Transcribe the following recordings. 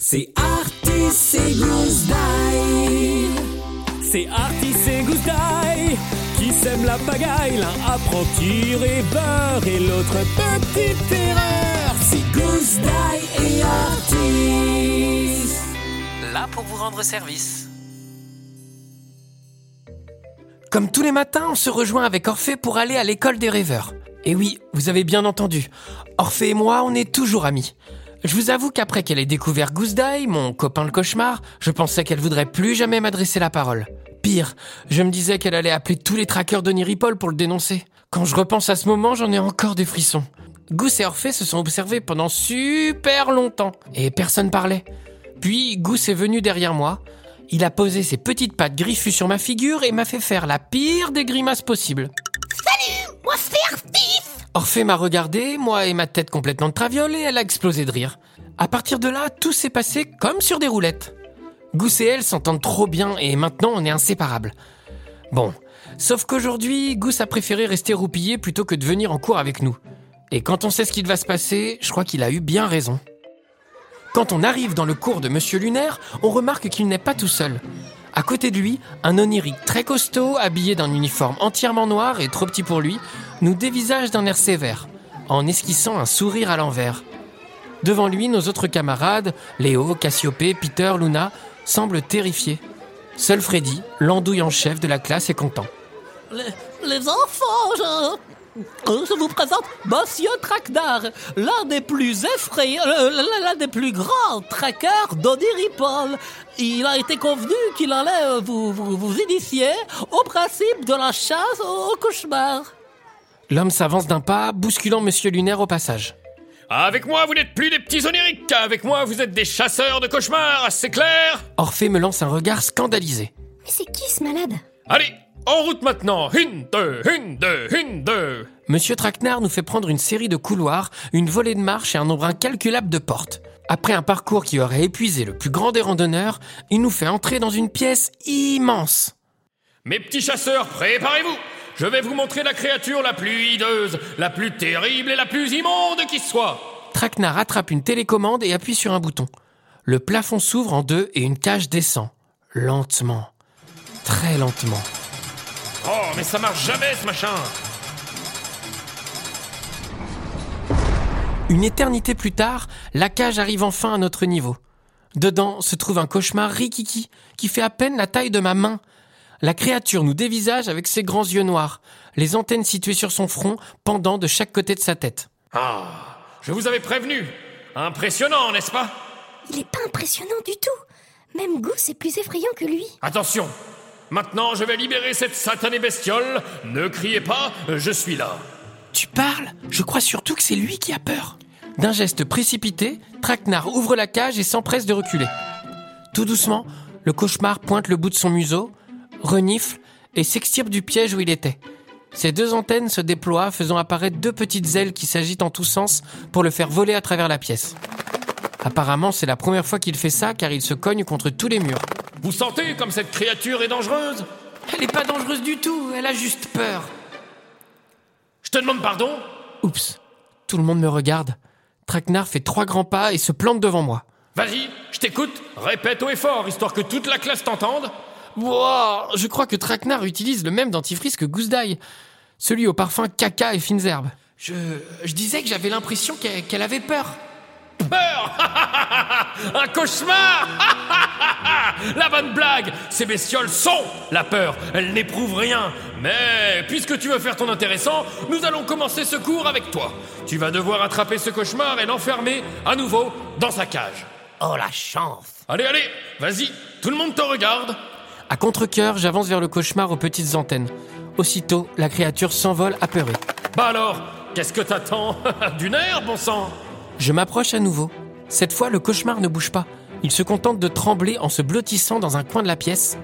C'est Artis et Gousse C'est Artis et Gousse qui sèment la pagaille. L'un apprend tirer beurre et l'autre petite erreur. C'est Gousse et Artis. Là pour vous rendre service. Comme tous les matins, on se rejoint avec Orphée pour aller à l'école des rêveurs. Et oui, vous avez bien entendu, Orphée et moi, on est toujours amis. Je vous avoue qu'après qu'elle ait découvert Goose mon copain le cauchemar, je pensais qu'elle voudrait plus jamais m'adresser la parole. Pire, je me disais qu'elle allait appeler tous les traqueurs de Niripol pour le dénoncer. Quand je repense à ce moment, j'en ai encore des frissons. Goose et Orphée se sont observés pendant super longtemps, et personne parlait. Puis Goose est venu derrière moi, il a posé ses petites pattes griffues sur ma figure et m'a fait faire la pire des grimaces possibles. Orphée m'a regardé, moi et ma tête complètement de traviole, et elle a explosé de rire. À partir de là, tout s'est passé comme sur des roulettes. Goose et elle s'entendent trop bien et maintenant on est inséparables. Bon, sauf qu'aujourd'hui, Goose a préféré rester roupillé plutôt que de venir en cours avec nous. Et quand on sait ce qu'il va se passer, je crois qu'il a eu bien raison. Quand on arrive dans le cours de Monsieur Lunaire, on remarque qu'il n'est pas tout seul. À côté de lui, un onirique très costaud, habillé d'un uniforme entièrement noir et trop petit pour lui, nous dévisage d'un air sévère, en esquissant un sourire à l'envers. Devant lui, nos autres camarades, Léo, Cassiopée, Peter, Luna, semblent terrifiés. Seul Freddy, l'andouille en chef de la classe, est content. Les, enfants, je, je vous présente Monsieur Traquenard, l'un des plus effrayants, euh, l'un des plus grands traqueurs d'Odiripol. Il a été convenu qu'il allait vous, vous, vous, initier au principe de la chasse au cauchemar. L'homme s'avance d'un pas, bousculant Monsieur Lunaire au passage. Avec moi, vous n'êtes plus des petits oniriques. Avec moi, vous êtes des chasseurs de cauchemars, c'est clair Orphée me lance un regard scandalisé. Mais c'est qui ce malade? Allez, en route maintenant Une, deux, une, deux, une, deux Monsieur Traquenard nous fait prendre une série de couloirs, une volée de marche et un nombre incalculable de portes. Après un parcours qui aurait épuisé le plus grand des randonneurs, il nous fait entrer dans une pièce immense. Mes petits chasseurs, préparez-vous Je vais vous montrer la créature la plus hideuse, la plus terrible et la plus immonde qui soit Traquenard attrape une télécommande et appuie sur un bouton. Le plafond s'ouvre en deux et une cage descend. Lentement. Très lentement. Oh, mais ça marche jamais ce machin Une éternité plus tard, la cage arrive enfin à notre niveau. Dedans se trouve un cauchemar rikiki qui fait à peine la taille de ma main. La créature nous dévisage avec ses grands yeux noirs, les antennes situées sur son front pendant de chaque côté de sa tête. Ah, je vous avais prévenu. Impressionnant, n'est-ce pas? Il est pas impressionnant du tout. Même Goose est plus effrayant que lui. Attention, Maintenant, je vais libérer cette satanée bestiole. Ne criez pas, je suis là. Tu parles? Je crois surtout que c'est lui qui a peur. D'un geste précipité, Traquenard ouvre la cage et s'empresse de reculer. Tout doucement, le cauchemar pointe le bout de son museau, renifle et s'extirpe du piège où il était. Ses deux antennes se déploient, faisant apparaître deux petites ailes qui s'agitent en tous sens pour le faire voler à travers la pièce. Apparemment, c'est la première fois qu'il fait ça car il se cogne contre tous les murs. Vous sentez comme cette créature est dangereuse Elle n'est pas dangereuse du tout, elle a juste peur. Je te demande pardon Oups, tout le monde me regarde. Traquenard fait trois grands pas et se plante devant moi. Vas-y, je t'écoute, répète haut et fort, histoire que toute la classe t'entende. Wow, je crois que Traquenard utilise le même dentifrice que Gousdaille, celui au parfum caca et fines herbes. Je, je disais que j'avais l'impression qu'elle avait peur. Peur Un cauchemar La bonne blague Ces bestioles sont la peur. Elles n'éprouvent rien. Mais puisque tu veux faire ton intéressant, nous allons commencer ce cours avec toi. Tu vas devoir attraper ce cauchemar et l'enfermer à nouveau dans sa cage. Oh la chance Allez, allez, vas-y, tout le monde te regarde. À contre-coeur, j'avance vers le cauchemar aux petites antennes. Aussitôt, la créature s'envole apeurée. Bah alors, qu'est-ce que t'attends? Du nerf, bon sang Je m'approche à nouveau. Cette fois, le cauchemar ne bouge pas. Il se contente de trembler en se blottissant dans un coin de la pièce.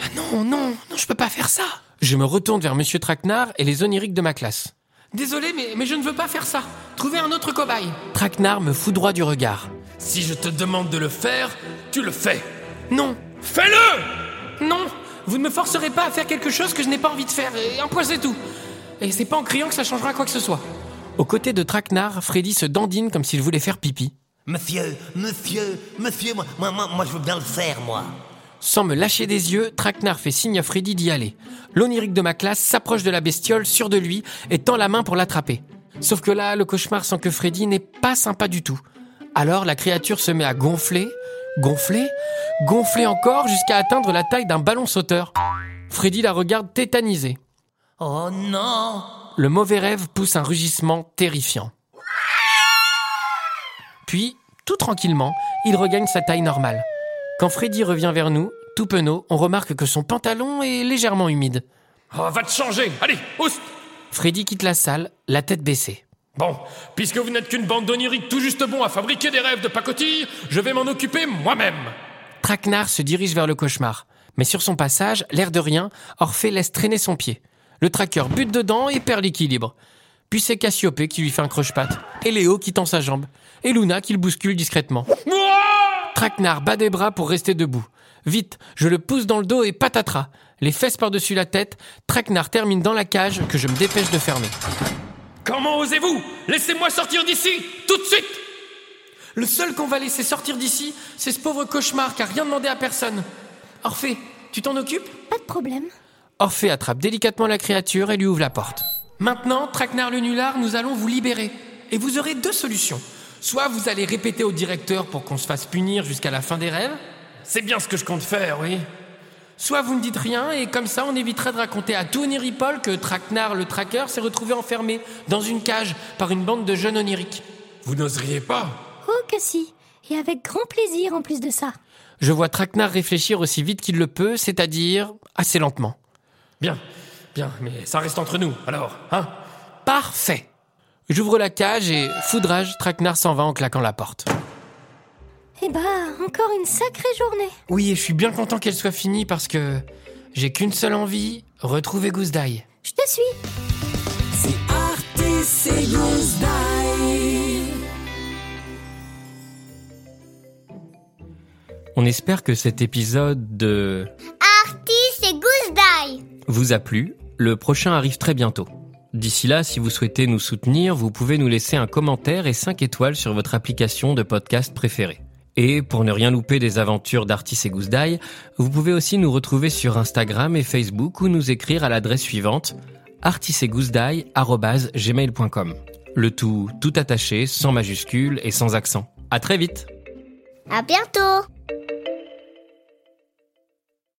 Ah non, non, non, je peux pas faire ça. Je me retourne vers Monsieur Traquenard et les oniriques de ma classe. Désolé, mais, mais je ne veux pas faire ça. Trouvez un autre cobaye. Traquenard me foudroie du regard. Si je te demande de le faire, tu le fais. Non. Fais-le Non, vous ne me forcerez pas à faire quelque chose que je n'ai pas envie de faire, et un point c'est tout. Et c'est pas en criant que ça changera quoi que ce soit. Aux côtés de Traquenard, Freddy se dandine comme s'il voulait faire pipi. Monsieur, monsieur, monsieur, moi, moi, moi, je veux bien le faire, moi. Sans me lâcher des yeux, Traquenard fait signe à Freddy d'y aller. L'onirique de ma classe s'approche de la bestiole, sûr de lui, et tend la main pour l'attraper. Sauf que là, le cauchemar sans que Freddy n'est pas sympa du tout. Alors la créature se met à gonfler, gonfler, gonfler encore jusqu'à atteindre la taille d'un ballon sauteur. Freddy la regarde tétanisé. Oh non Le mauvais rêve pousse un rugissement terrifiant. Puis, tout tranquillement, il regagne sa taille normale. Quand Freddy revient vers nous, tout penaud, on remarque que son pantalon est légèrement humide. Oh, va te changer Allez, oust Freddy quitte la salle, la tête baissée. Bon, puisque vous n'êtes qu'une bande d'oniriques tout juste bon à fabriquer des rêves de pacotille, je vais m'en occuper moi-même Traquenard se dirige vers le cauchemar. Mais sur son passage, l'air de rien, Orphée laisse traîner son pied. Le traqueur bute dedans et perd l'équilibre. Puis c'est Cassiopée qui lui fait un croche-patte, et Léo qui tend sa jambe, et Luna qui le bouscule discrètement. Traquenard bat des bras pour rester debout. Vite, je le pousse dans le dos et patatras. Les fesses par-dessus la tête, Traquenard termine dans la cage que je me dépêche de fermer. Comment osez-vous? Laissez-moi sortir d'ici, tout de suite Le seul qu'on va laisser sortir d'ici, c'est ce pauvre cauchemar qui a rien demandé à personne. Orphée, tu t'en occupes? Pas de problème. Orphée attrape délicatement la créature et lui ouvre la porte. Maintenant, Traquenard le Nulard, nous allons vous libérer. Et vous aurez deux solutions. Soit vous allez répéter au directeur pour qu'on se fasse punir jusqu'à la fin des rêves, C'est bien ce que je compte faire, oui. soit vous ne dites rien et comme ça on évitera de raconter à tout Oniripol que Traquenard le tracker s'est retrouvé enfermé dans une cage par une bande de jeunes oniriques. Vous n'oseriez pas Oh que si. Et avec grand plaisir en plus de ça. Je vois Traquenard réfléchir aussi vite qu'il le peut, c'est-à-dire assez lentement. Bien, bien, mais ça reste entre nous, alors, hein? Parfait. J'ouvre la cage et, foudrage, Traquenard s'en va en claquant la porte. Eh bah, encore une sacrée journée. Oui, et je suis bien content qu'elle soit finie parce que j'ai qu'une seule envie, retrouver d'ail. Je te suis. C'est Artis et Goose. On espère que cet épisode de vous a plu. Le prochain arrive très bientôt. D'ici là, si vous souhaitez nous soutenir, vous pouvez nous laisser un commentaire et 5 étoiles sur votre application de podcast préférée. Et pour ne rien louper des aventures d'Artis et Goose Die, vous pouvez aussi nous retrouver sur Instagram et Facebook ou nous écrire à l'adresse suivante artisetgoussedie@gmail.com. Le tout tout attaché, sans majuscule et sans accent. À très vite. À bientôt.